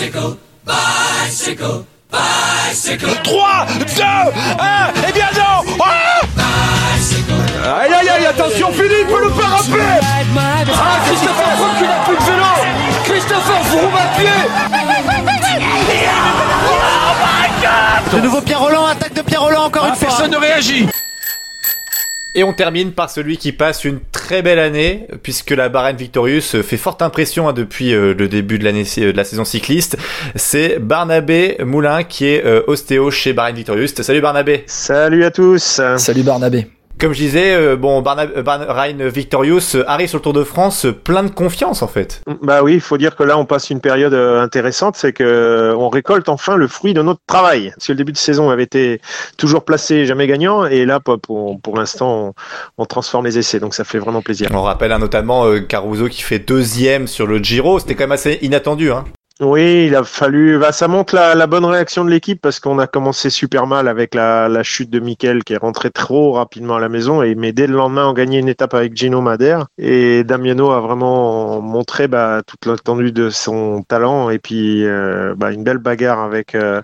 Bicycle, bicycle, bicycle. 3, 2, 1, et bien non ah Aïe aïe aïe, attention Philippe, le pas rappeler Ah, Christopher Froome qui n'a plus de vélo. Christopher Froome à pied De nouveau Pierre Roland, attaque de Pierre Roland encore une fois. Personne ne réagit. Et on termine par celui qui passe une très belle année, puisque la Bahreïn Victorious fait forte impression hein, depuis euh, le début de, l'année, euh, de la saison cycliste. C'est Barnabé Moulin qui est euh, ostéo chez Bahreïn Victorious. Salut Barnabé Salut à tous. Salut Barnabé. Comme je disais, euh, bon, Barna- Bahreïn Victorious euh, arrive sur le Tour de France euh, plein de confiance en fait. Bah oui, il faut dire que là on passe une période euh, intéressante, c'est que euh, on récolte enfin le fruit de notre travail. Parce que le début de saison avait été toujours placé, jamais gagnant, et là pour, pour, pour l'instant on, on transforme les essais, donc ça fait vraiment plaisir. On rappelle hein, notamment euh, Caruso qui fait deuxième sur le Giro, c'était quand même assez inattendu. Hein. Oui, il a fallu. Bah, ça montre la, la bonne réaction de l'équipe parce qu'on a commencé super mal avec la, chute de Mikel qui est rentré trop rapidement à la maison. Et mais dès le lendemain, on gagnait une étape avec Gino Madère et Damiano a vraiment montré bah, toute l'étendue de son talent et puis euh, bah, une belle bagarre avec euh,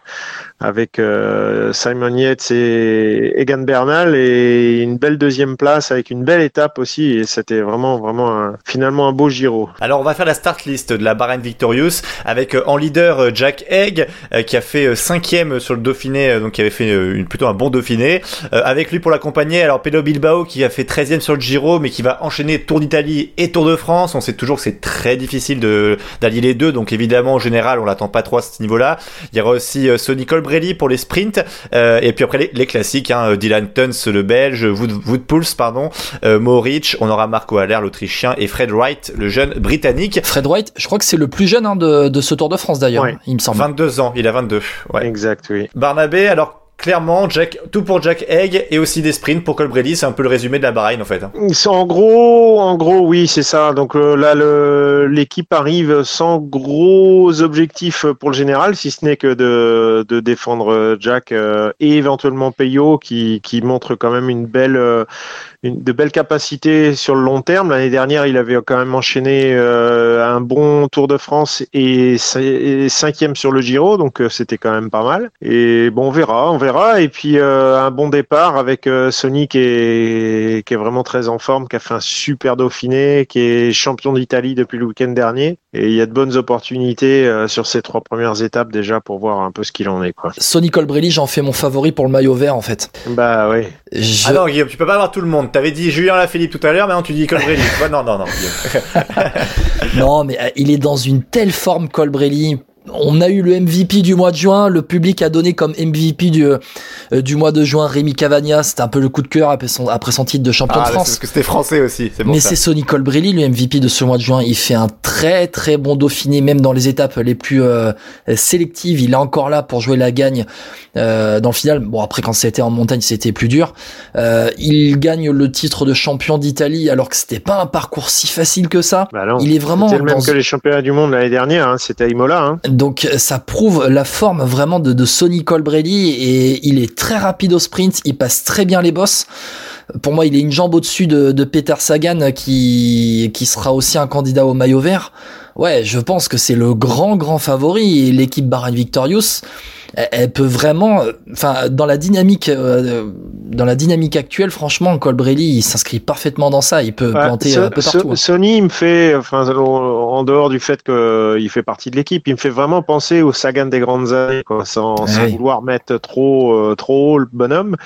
euh, Simon Yates et Egan Bernal et une belle deuxième place avec une belle étape aussi. Et c'était vraiment vraiment finalement un beau Giro. Alors on va faire la start list de la Bahreïn Victorious avec euh, en leader euh, Jack Egg euh, qui a fait cinquième sur le Dauphiné, donc qui avait fait une, plutôt un bon Dauphiné. Avec lui pour l'accompagner, alors Pedro Bilbao qui a fait 13e sur le Giro mais qui va enchaîner Tour d'Italie et Tour de France. On sait toujours que c'est très difficile de d'allier les deux, donc évidemment en général on l'attend pas trop à ce niveau-là. Il y aura aussi Sonny Colbrelli pour les sprints et puis après les, les classiques, hein, Dylan Tuns le Belge, Wood, Woodpulse pardon, Mohoric, on aura Marco Haller l'Autrichien et Fred Wright le jeune Britannique. Fred White, je crois que c'est le plus jeune hein, de, de ce Tour de France d'ailleurs, Ouais. il me semble. 22 ans, il a 22. Ouais. Exact, oui. Barnabé, alors clairement, Jack, tout pour Jack Egg et aussi des sprints pour Colbrelli, c'est un peu le résumé de la Bahreïn en fait. hein. En gros, en gros, oui, c'est ça. Donc euh, là, l'équipe arrive sans gros objectifs pour le général, si ce n'est que de, de défendre euh, Jack euh, et éventuellement Peyo, qui, qui montre quand même une belle, euh, de belles capacités sur le long terme. L'année dernière, il avait quand même enchaîné euh, un bon Tour de France et cinquième sur le Giro, donc euh, c'était quand même pas mal. Et bon, on verra, on verra. Et puis euh, un bon départ avec euh, Sony qui est, qui est vraiment très en forme, qui a fait un super Dauphiné, qui est champion d'Italie depuis le week-end dernier. Et il y a de bonnes opportunités euh, sur ces trois premières étapes déjà pour voir un peu ce qu'il en est, quoi. Sonny Colbrelli, j'en fais mon favori pour le maillot vert en fait. Bah oui. Je- Ah non Guillaume, tu peux pas avoir tout le monde. T'avais dit Julien Lafilippe tout à l'heure, maintenant tu dis Colbrelli. Non, non, non. Guillaume. Non, mais euh, il est dans une telle forme, Colbrelli. On a eu le MVP du mois de juin. Le public a donné comme MVP du, euh, du mois de juin Rémi Cavagna. C'était un peu le coup de cœur après son, après son titre de champion Ah, de France. parce que c'était français aussi, c'est bon Mais c'est Sonny Colbrelli, le MVP de ce mois de juin. Il fait un très très bon Dauphiné, même dans les étapes les plus euh, sélectives. Il est encore là pour jouer la gagne euh, dans le final. Bon, après quand c'était en montagne, c'était plus dur. Euh, il gagne le titre de champion d'Italie alors que c'était pas un parcours si facile que ça. Bah non. Il est vraiment C'était le même dans- que les championnats du monde l'année dernière, hein, c'était à Imola. Hein. Donc ça prouve la forme vraiment de, Sonny Colbrelli et il est très rapide au sprint, il passe très bien les bosses. Pour moi, il est une jambe au-dessus de, Peter Sagan qui, qui sera aussi un candidat au maillot vert. Ouais, je pense que c'est le grand grand favori l'équipe Bahrain Victorious, elle, elle peut vraiment, euh, enfin dans la dynamique, euh, dans la dynamique actuelle, franchement, Colbrelli il s'inscrit parfaitement dans ça. Il peut Ouais, planter So- un peu partout. hein. Sony il me fait, enfin, en dehors du fait qu'il fait partie de l'équipe, il me fait vraiment penser au Sagan des grandes années, quoi, sans, sans Oui. vouloir mettre trop, euh, trop haut le bonhomme.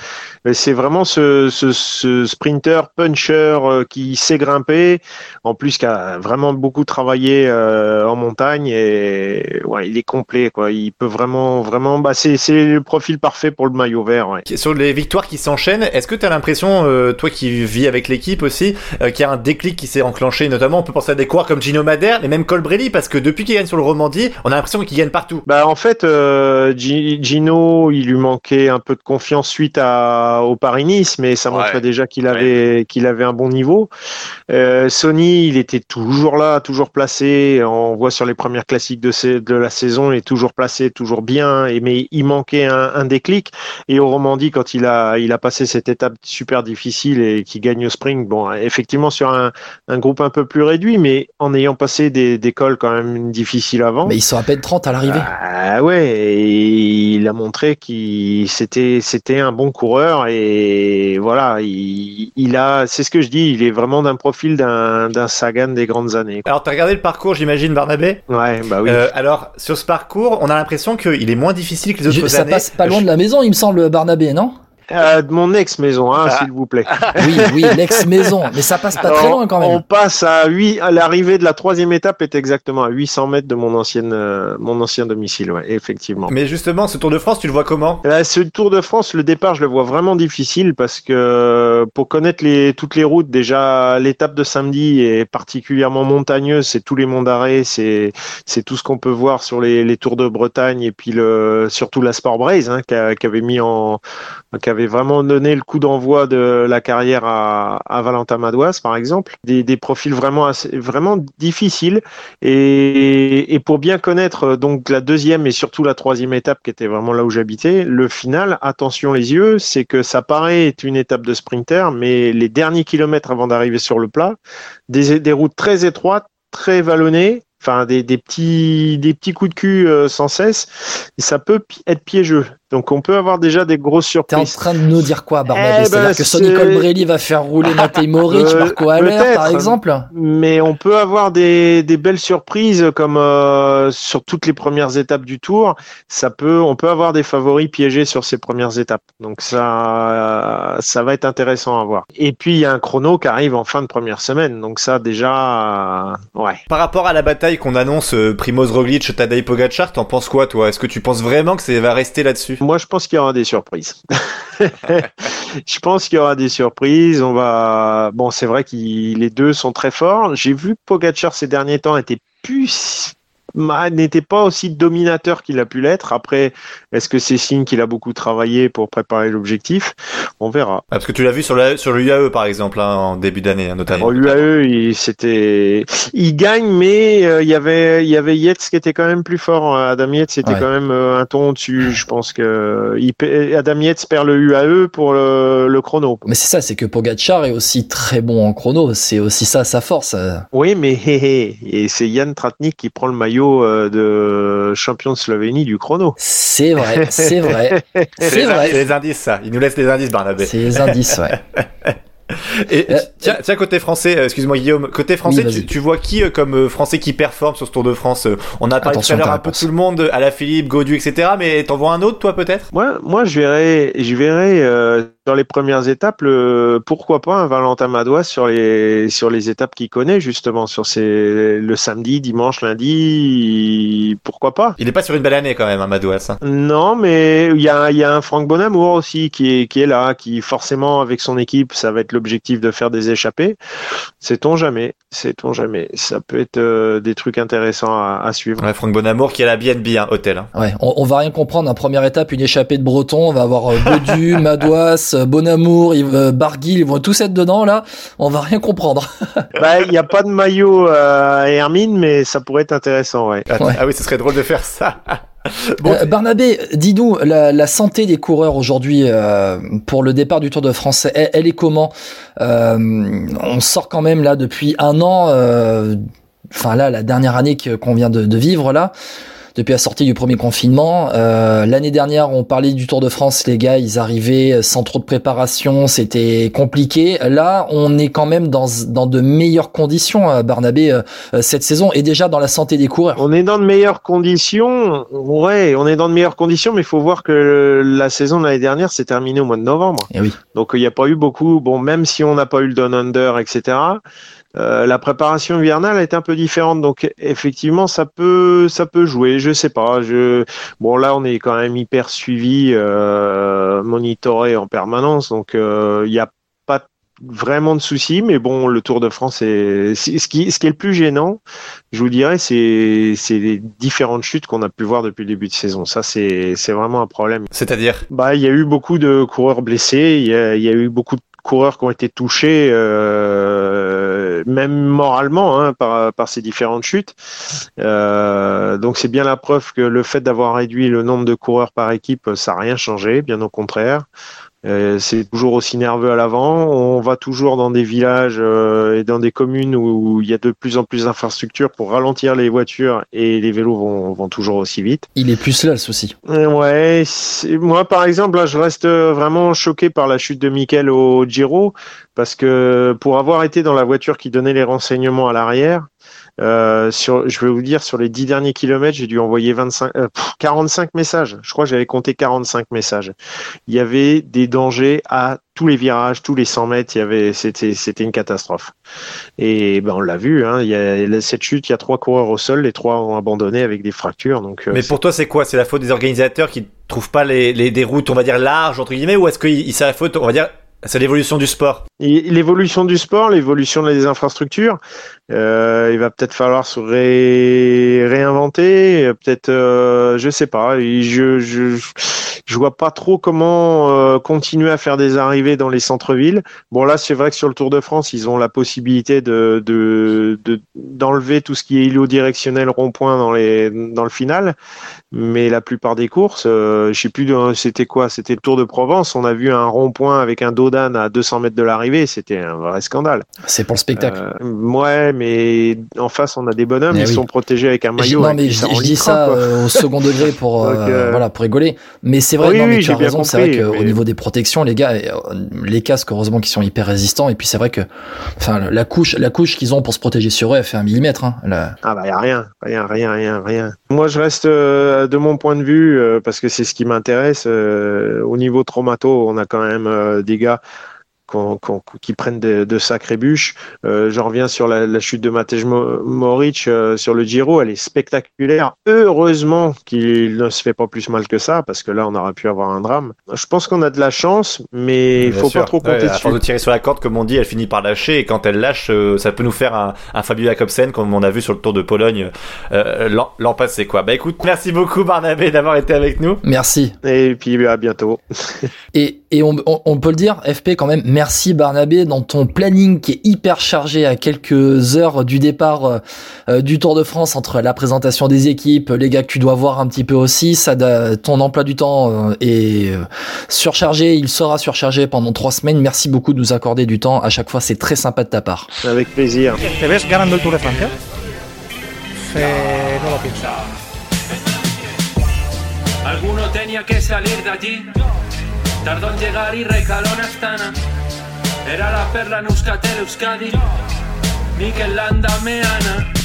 Mais c'est vraiment ce, ce, ce sprinter, puncher euh, qui sait grimper, en plus qui a vraiment beaucoup travaillé euh, en montagne et ouais, il est complet, quoi. Il peut vraiment, vraiment, bah, c'est, le profil parfait pour le maillot vert, ouais. Sur les victoires qui s'enchaînent, est-ce que tu as l'impression, euh, toi qui vis avec l'équipe aussi, euh, qu'il y a un déclic qui s'est enclenché Notamment, on peut penser à des coureurs comme Gino Madère, mais même Colbrelli, parce que depuis qu'il gagne sur le Romandie, on a l'impression qu'il gagne partout. Bah en fait, euh, Gi- Gino, il lui manquait un peu de confiance suite à, au Paris-Nice, mais ça Ouais. montrait déjà qu'il avait qu'il avait un bon niveau. Euh, Sony, il était toujours là, toujours placé. On voit sur les premières classiques de, la saison, il est toujours placé, toujours bien et mais il manquait un, un déclic. Et au Romandie, quand il a, il a passé cette étape super difficile et qui gagne au sprint, bon, effectivement sur un, un, groupe un peu plus réduit, mais en ayant passé des, des cols quand même difficiles avant. Mais ils sont à peine 30 à l'arrivée. Ah ouais, et il a montré qu'il c'était c'était un bon coureur et voilà, il, il a, c'est ce que je dis, il est vraiment d'un profil d'un d'un Sagan des grandes années. Alors t'as regardé le parcours, j'imagine, Barnabé? Ouais, bah oui. Euh, alors sur ce parcours, on a l'impression qu'il est moins difficile que les autres Je- ça passe pas loin de la maison, il me semble, Barnabé, non? Euh, de mon ex-maison, hein, s'il vous plaît. Oui, oui, l'ex-maison. Mais ça passe pas très loin quand On même. passe à 8, à l'arrivée de la troisième étape est exactement à 800 mètres de mon ancienne, euh, mon ancien domicile, ouais, effectivement. Mais justement, ce Tour de France, tu le vois comment? Là, ce Tour de France, le départ, je le vois vraiment difficile parce que pour connaître les, toutes les routes, déjà l'étape de samedi est particulièrement montagneuse, c'est tous les monts d'arrêt, c'est c'est tout ce qu'on peut voir sur les, les Tours de Bretagne et puis le surtout la Sport Braze hein, qui, avait mis en qui avait vraiment donné le coup d'envoi de la carrière à, à Valentin Madouas par exemple, des, profils vraiment vraiment difficiles et, pour bien connaître euh, donc la deuxième et surtout la troisième étape qui était vraiment là où j'habitais, le final, attention les yeux, c'est que ça paraît être une étape de sprinter, mais les derniers kilomètres avant d'arriver sur le plat, des, routes très étroites, très vallonnées, enfin des, petits des petits coups de cul euh, sans cesse, ça peut être piégeux. Donc on peut avoir déjà des grosses T'es en surprises. train de nous dire quoi, Barnabé Eh ben, C'est-à-dire que Sonny Colbrelli va faire rouler Matej Moric, Euh, Marco Haller, par exemple mais on peut avoir des, des belles surprises comme euh, sur toutes les premières étapes du tour. Ça peut, on peut avoir des favoris piégés sur ces premières étapes. Donc ça, ça va être intéressant à voir. Et puis il y a un chrono qui arrive en fin de première semaine. Donc ça déjà, euh, ouais. Par rapport à la bataille qu'on annonce, euh, Primoz Roglic, Tadej Pogacar, t'en penses quoi, toi? Est-ce que tu penses vraiment que ça va rester là-dessus? Moi, je pense qu'il y aura des surprises. je pense qu'il y aura des surprises. On va. Bon, c'est vrai que les deux sont très forts. J'ai vu Pogacar ces derniers temps était plus n'était pas aussi dominateur qu'il a pu l'être. Après, est-ce que c'est signe qu'il a beaucoup travaillé pour préparer l'objectif? On verra. Ah, Parce que tu l'as vu sur, la, sur le UAE, par exemple, hein, en début d'année, hein, notamment. Bon, l'UAE, il, c'était, il gagne, mais euh, il y avait, il y avait Yates qui était quand même plus fort. Adam Yates était Ouais. quand même euh, un ton au-dessus. Je pense que il, Adam Yates perd le UAE pour le, le chrono. Mais c'est ça, c'est que Pogacar est aussi très bon en chrono. C'est aussi ça sa force. Oui, mais hé, hé, et c'est Yann Tratnik qui prend le maillot euh, de champion de Slovénie du chrono. C'est vrai, c'est vrai. C'est vrai. c'est les indices, ça. Il nous laisse les indices, Barnabé. C'est les indices, ouais. Et Euh, tiens, tiens, côté français, euh, excuse-moi Guillaume, côté français, Oui, tu, tu vois qui euh, comme français qui performe sur ce Tour de France On a parlé Attention tout à l'heure un peu tout le monde, à la Philippe, Gaudu, etc. Mais t'en vois un autre, toi, peut-être? Moi, moi, je verrais, je verrais euh, sur les premières étapes, le, pourquoi pas un Valentin Madouas sur les sur les étapes qu'il connaît justement sur ces le samedi, dimanche, lundi, pourquoi pas? Il est pas sur une belle année quand même, hein, Madouas. hein. Non, mais il y a, il y a un Franck Bonamour aussi qui est, qui est là, qui forcément avec son équipe, ça va être l'objectif de faire des échappées. Sait-on jamais, sait-on jamais. Ça peut être euh, des trucs intéressants à, à suivre. Ouais, Franck Bonamour qui est à la BNB, hein, hôtel. hein. Ouais, on, on va rien comprendre. En première étape, une échappée de Breton. On va avoir euh, Bedu, Madouas, euh, Bonamour, Yves- euh, Barguil. Ils vont tous être dedans là. On va rien comprendre. Bah, il n'y a pas de maillot euh, à Hermine, mais ça pourrait être intéressant, ouais. Ah, Ouais. ah oui, ce serait drôle de faire ça. Bon, Euh, Barnabé, dis-nous, la, santé des coureurs aujourd'hui euh, pour le départ du Tour de France, elle, est comment Euh, On sort quand même là depuis un an. Enfin là, la dernière année qu'on vient de vivre là. Depuis la sortie du premier confinement, Euh, l'année dernière, on parlait du Tour de France, les gars, ils arrivaient sans trop de préparation, c'était compliqué. Là, on est quand même dans, dans de meilleures conditions, euh, Barnabé, euh, euh, cette saison, et déjà dans la santé des coureurs. On est dans de meilleures conditions, ouais, on est dans de meilleures conditions, mais il faut voir que la saison de l'année dernière s'est terminée au mois de novembre. Et oui. Donc il n'y a pas eu beaucoup, bon, même si on n'a pas eu le down under, etc. euh, la préparation hivernale est un peu différente, donc effectivement ça peut ça peut jouer. Je sais pas. Je bon là on est quand même hyper suivi, euh, monitoré en permanence, donc euh, il n'y a pas vraiment de soucis. Mais bon, le Tour de France est ce qui ce qui est le plus gênant, je vous dirais, c'est c'est les différentes chutes qu'on a pu voir depuis le début de saison. Ça c'est c'est vraiment un problème. c'est-à-dire? Bah, il y a eu beaucoup de coureurs blessés. Il y a, il y a eu beaucoup de coureurs qui ont été touchés. Euh, même moralement hein, par, par ces différentes chutes. donc c'est bien la preuve que le fait d'avoir réduit le nombre de coureurs par équipe, ça n'a rien changé, bien au contraire. Euh, c'est toujours aussi nerveux à l'avant. On va toujours dans des villages euh, et dans des communes où il y a de plus en plus d'infrastructures pour ralentir les voitures et les vélos vont, vont toujours aussi vite. Il est plus là le souci. Ouais, moi par exemple, là, je reste vraiment choqué par la chute de Mikel au Giro parce que pour avoir été dans la voiture qui donnait les renseignements à l'arrière, euh, sur, je vais vous dire, sur les dix derniers kilomètres, j'ai dû envoyer 25, 45 euh, messages. Je crois que j'avais compté 45 messages. Il y avait des dangers à tous les virages, tous les 100 mètres. Il y avait, c'était, c'était une catastrophe. Et ben on l'a vu. Hein, il y a cette chute, il y a trois coureurs au sol, les trois ont abandonné avec des fractures. Donc. Euh, Mais pour toi, c'est quoi? C'est la faute des organisateurs qui trouvent pas les, les des routes, on va dire larges entre guillemets, ou est-ce que c'est la faute, on va dire c'est l'évolution du sport. L'évolution du sport, l'évolution des infrastructures. Euh, il va peut-être falloir se réinventer. Peut-être, euh, je sais pas. Je, je, je vois pas trop comment euh, continuer à faire des arrivées dans les centres-villes. Bon là, c'est vrai que sur le Tour de France, ils ont la possibilité de d'enlever de, tout ce qui est îlot directionnel rond-point dans les dans le final. Mais la plupart des courses, euh, je sais plus, c'était quoi? C'était le Tour de Provence. On a vu un rond-point avec un dos à 200 mètres de l'arrivée. C'était un vrai scandale. C'est pour le spectacle. Euh, ouais, mais en face, on a des bonhommes. Ils sont protégés avec un maillot. Non, mais je, dis ça euh, au second degré pour euh, voilà pour rigoler. Mais c'est vrai, non, mais tu as raison. C'est vrai qu'au niveau des protections, les gars, les casques heureusement qui sont hyper résistants. Et puis c'est vrai que, enfin, la couche, la couche qu'ils ont pour se protéger sur eux, elle fait un millimètre. Hein, Ah bah y a rien, rien, rien, rien, rien. Moi, je reste de mon point de vue parce que c'est ce qui m'intéresse. au niveau traumato, on a quand même des gars qui prennent de, de sacrées bûches. Euh, J'en reviens sur la, la, chute de Matej Moric euh, sur le Giro, elle est spectaculaire. Heureusement qu'il ne se fait pas plus mal que ça, parce que là, on aurait pu avoir un drame. Je pense qu'on a de la chance, mais il faut pas trop compter ouais, dessus. À force de tirer sur la corde, comme on dit, elle finit par lâcher, et quand elle lâche, euh, ça peut nous faire un, un Fabio Jacobsen, comme on a vu sur le Tour de Pologne euh, l'an passé. Quoi. Bah écoute, merci beaucoup Barnabé d'avoir été avec nous. Merci. Et puis à bientôt. et et on, on, on, peut le dire, FP quand même, merci Barnabé dans ton planning qui est hyper chargé à quelques heures du départ euh, euh, du Tour de France entre la présentation des équipes, les gars que tu dois voir un petit peu aussi, ça, ton emploi du temps euh, est surchargé, il sera surchargé pendant trois semaines. Merci beaucoup de nous accorder du temps. À chaque fois, c'est très sympa de ta part. Avec plaisir. Te ves ganando el Tour de Francia? Eh, no lo pienso. Alguno tenía que salir de allí. Tardó en llegar y recaló en Astana. Era la perla en Euskatel Euskadi, Mikel Landa Meana.